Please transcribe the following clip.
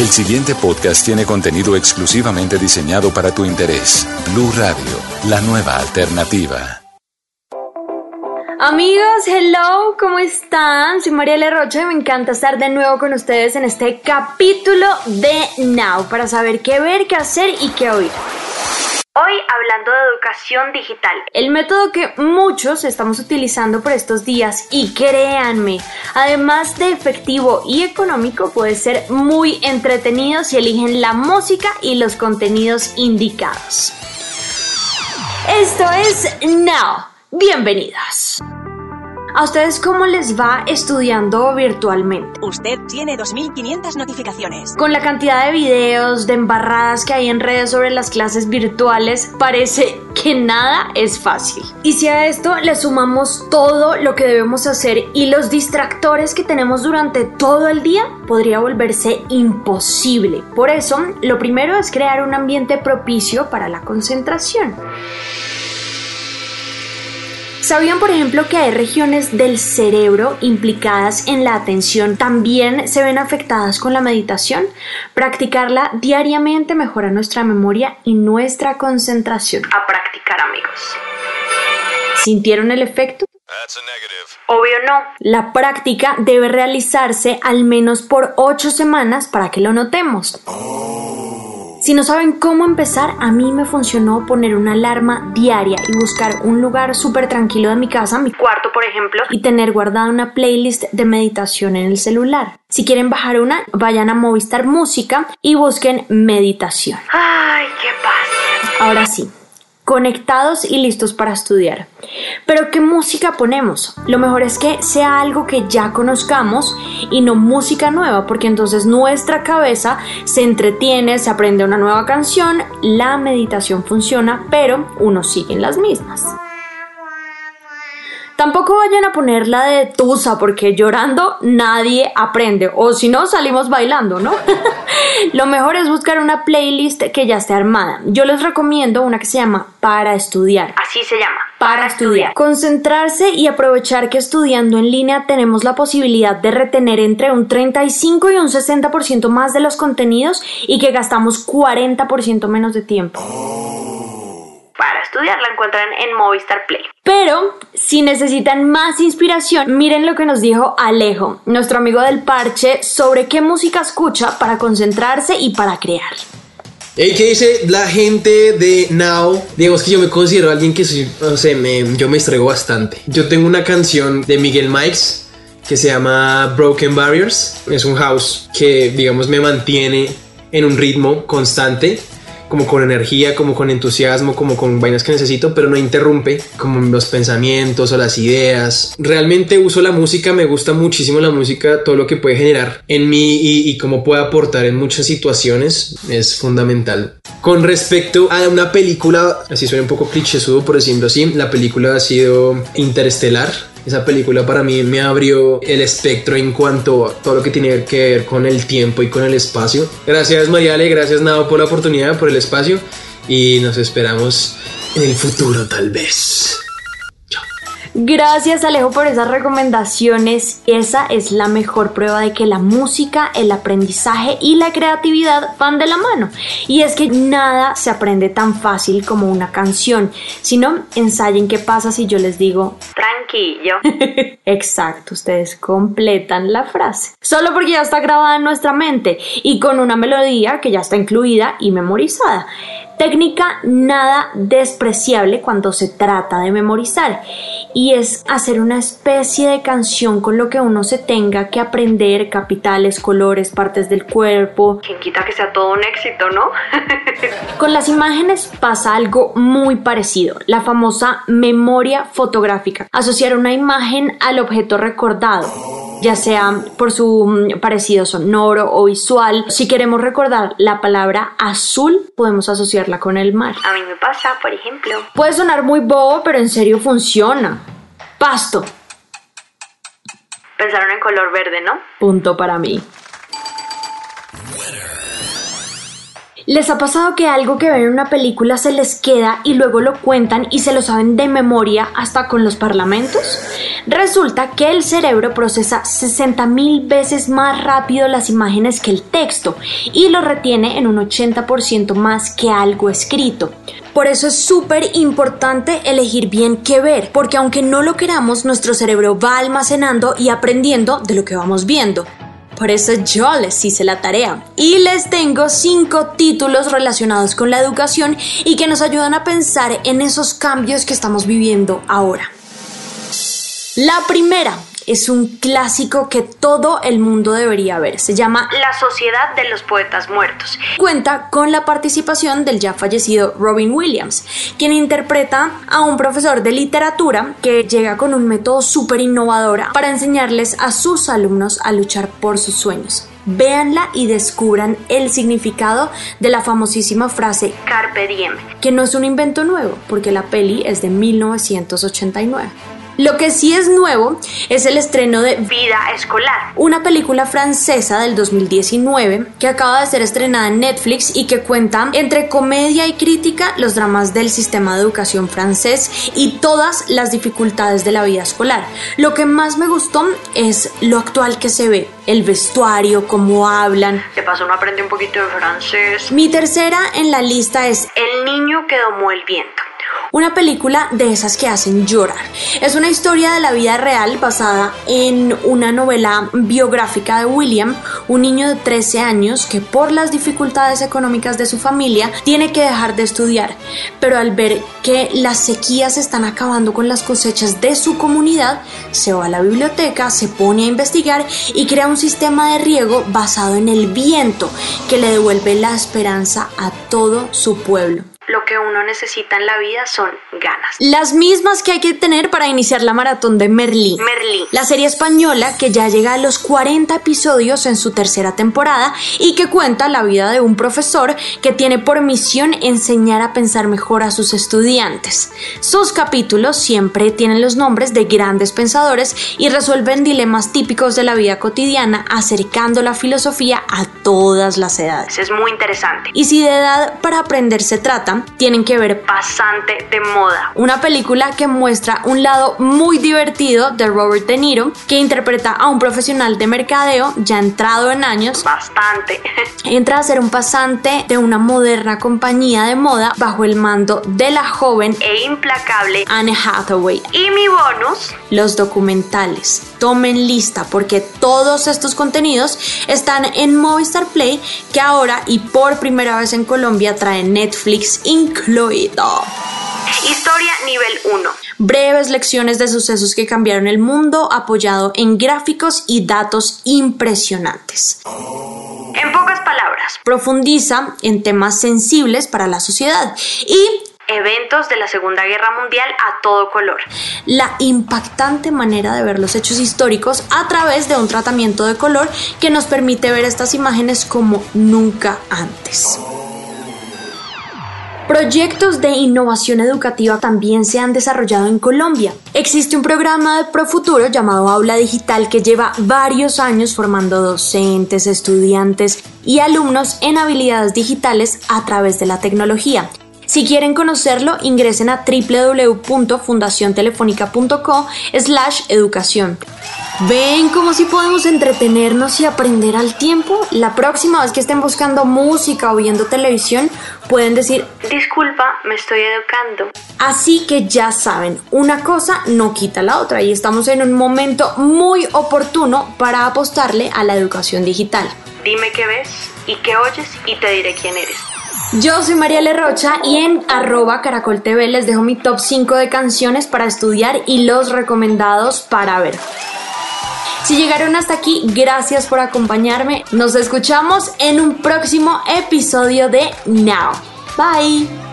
El siguiente podcast tiene contenido exclusivamente diseñado para tu interés. Blue Radio, la nueva alternativa. Amigos, hello, ¿cómo están? Soy María Rocha y me encanta estar de nuevo con ustedes en este capítulo de Now para saber qué ver, qué hacer y qué oír. Hoy hablando de educación digital, el método que muchos estamos utilizando por estos días y créanme, además de efectivo y económico, puede ser muy entretenido si eligen la música y los contenidos indicados. Esto es Now. Bienvenidos. ¿A ustedes cómo les va estudiando virtualmente? Usted tiene 2.500 notificaciones. Con la cantidad de videos, de embarradas que hay en redes sobre las clases virtuales, parece que nada es fácil. Y si a esto le sumamos todo lo que debemos hacer y los distractores que tenemos durante todo el día, podría volverse imposible. Por eso, lo primero es crear un ambiente propicio para la concentración. ¿Sabían, por ejemplo, que hay regiones del cerebro implicadas en la atención también se ven afectadas con la meditación? Practicarla diariamente mejora nuestra memoria y nuestra concentración. A practicar, amigos. ¿Sintieron el efecto? Obvio no. La práctica debe realizarse al menos por 8 semanas para que lo notemos. Si no saben cómo empezar, a mí me funcionó poner una alarma diaria y buscar un lugar súper tranquilo de mi casa, mi cuarto por ejemplo, y tener guardada una playlist de meditación en el celular. Si quieren bajar una, vayan a Movistar Música y busquen meditación. ¡Ay, qué paz! Ahora sí, conectados y listos para estudiar. Pero ¿qué música ponemos? Lo mejor es que sea algo que ya conozcamos y no música nueva, porque entonces nuestra cabeza se entretiene, se aprende una nueva canción, la meditación funciona, pero uno sigue en las mismas. Tampoco vayan a poner la de Tusa porque llorando nadie aprende o si no salimos bailando, ¿no? Lo mejor es buscar una playlist que ya esté armada. Yo les recomiendo una que se llama Para estudiar. Así se llama. Para estudiar. Concentrarse y aprovechar que estudiando en línea tenemos la posibilidad de retener entre un 35 y un 60% más de los contenidos y que gastamos 40% menos de tiempo para estudiar. La encuentran en Movistar Play. Pero si necesitan más inspiración, miren lo que nos dijo Alejo, nuestro amigo del parche, sobre qué música escucha para concentrarse y para crear. Hey, ¿qué dice la gente de Now? Digamos que yo me considero alguien que soy, no sé, me, yo me estrego bastante. Yo tengo una canción de Miguel Mikes que se llama Broken Barriers. Es un house que, digamos, me mantiene en un ritmo constante como con energía, como con entusiasmo, como con vainas que necesito, pero no interrumpe como los pensamientos o las ideas. Realmente uso la música, me gusta muchísimo la música, todo lo que puede generar en mí y, y cómo puede aportar en muchas situaciones es fundamental. Con respecto a una película, así suena un poco clichésudo por decirlo así, la película ha sido Interestelar esa película para mí me abrió el espectro en cuanto a todo lo que tiene que ver con el tiempo y con el espacio. Gracias Mariale, gracias Nado por la oportunidad, por el espacio y nos esperamos en el futuro tal vez. Gracias Alejo por esas recomendaciones. Esa es la mejor prueba de que la música, el aprendizaje y la creatividad van de la mano. Y es que nada se aprende tan fácil como una canción. Si no, ensayen qué pasa si yo les digo Exacto, ustedes completan la frase. Solo porque ya está grabada en nuestra mente y con una melodía que ya está incluida y memorizada. Técnica nada despreciable cuando se trata de memorizar y es hacer una especie de canción con lo que uno se tenga que aprender, capitales, colores, partes del cuerpo. Quien quita que sea todo un éxito, ¿no? con las imágenes pasa algo muy parecido, la famosa memoria fotográfica, asociar una imagen al objeto recordado ya sea por su mm, parecido sonoro o visual. Si queremos recordar la palabra azul, podemos asociarla con el mar. A mí me pasa, por ejemplo. Puede sonar muy bobo, pero en serio funciona. Pasto. Pensaron en color verde, ¿no? Punto para mí. ¿Les ha pasado que algo que ven en una película se les queda y luego lo cuentan y se lo saben de memoria hasta con los parlamentos? Resulta que el cerebro procesa 60 mil veces más rápido las imágenes que el texto y lo retiene en un 80% más que algo escrito. Por eso es súper importante elegir bien qué ver, porque aunque no lo queramos, nuestro cerebro va almacenando y aprendiendo de lo que vamos viendo. Por eso yo les hice la tarea. Y les tengo cinco títulos relacionados con la educación y que nos ayudan a pensar en esos cambios que estamos viviendo ahora. La primera, es un clásico que todo el mundo debería ver. Se llama La Sociedad de los Poetas Muertos. Cuenta con la participación del ya fallecido Robin Williams, quien interpreta a un profesor de literatura que llega con un método súper innovador para enseñarles a sus alumnos a luchar por sus sueños. Véanla y descubran el significado de la famosísima frase Carpe Diem, que no es un invento nuevo, porque la peli es de 1989. Lo que sí es nuevo es el estreno de Vida Escolar, una película francesa del 2019 que acaba de ser estrenada en Netflix y que cuenta entre comedia y crítica los dramas del sistema de educación francés y todas las dificultades de la vida escolar. Lo que más me gustó es lo actual que se ve, el vestuario, cómo hablan. De paso uno aprende un poquito de francés. Mi tercera en la lista es El niño que domó el viento una película de esas que hacen llorar. Es una historia de la vida real basada en una novela biográfica de William, un niño de 13 años que por las dificultades económicas de su familia tiene que dejar de estudiar, pero al ver que las sequías están acabando con las cosechas de su comunidad, se va a la biblioteca, se pone a investigar y crea un sistema de riego basado en el viento que le devuelve la esperanza a todo su pueblo lo que uno necesita en la vida son ganas. Las mismas que hay que tener para iniciar la maratón de Merlí. Merlí. La serie española que ya llega a los 40 episodios en su tercera temporada y que cuenta la vida de un profesor que tiene por misión enseñar a pensar mejor a sus estudiantes. Sus capítulos siempre tienen los nombres de grandes pensadores y resuelven dilemas típicos de la vida cotidiana acercando la filosofía a todas las edades. Es muy interesante. Y si de edad para aprender se trata, tienen que ver Pasante de Moda, una película que muestra un lado muy divertido de Robert De Niro, que interpreta a un profesional de mercadeo ya entrado en años. Bastante. Entra a ser un pasante de una moderna compañía de moda bajo el mando de la joven e implacable Anne Hathaway. Y mi bonus, los documentales. Tomen lista porque todos estos contenidos están en Movistar Play que ahora y por primera vez en Colombia trae Netflix incluido. Historia nivel 1. Breves lecciones de sucesos que cambiaron el mundo apoyado en gráficos y datos impresionantes. En pocas palabras, profundiza en temas sensibles para la sociedad y eventos de la Segunda Guerra Mundial a todo color. La impactante manera de ver los hechos históricos a través de un tratamiento de color que nos permite ver estas imágenes como nunca antes. Proyectos de innovación educativa también se han desarrollado en Colombia. Existe un programa de Profuturo llamado Aula Digital que lleva varios años formando docentes, estudiantes y alumnos en habilidades digitales a través de la tecnología. Si quieren conocerlo, ingresen a www.fundaciontelefónica.co slash educación. ¿Ven cómo si podemos entretenernos y aprender al tiempo? La próxima vez que estén buscando música o viendo televisión, pueden decir, disculpa, me estoy educando. Así que ya saben, una cosa no quita la otra y estamos en un momento muy oportuno para apostarle a la educación digital. Dime qué ves y qué oyes y te diré quién eres. Yo soy María Rocha y en arroba caracol les dejo mi top 5 de canciones para estudiar y los recomendados para ver. Si llegaron hasta aquí, gracias por acompañarme. Nos escuchamos en un próximo episodio de Now. Bye.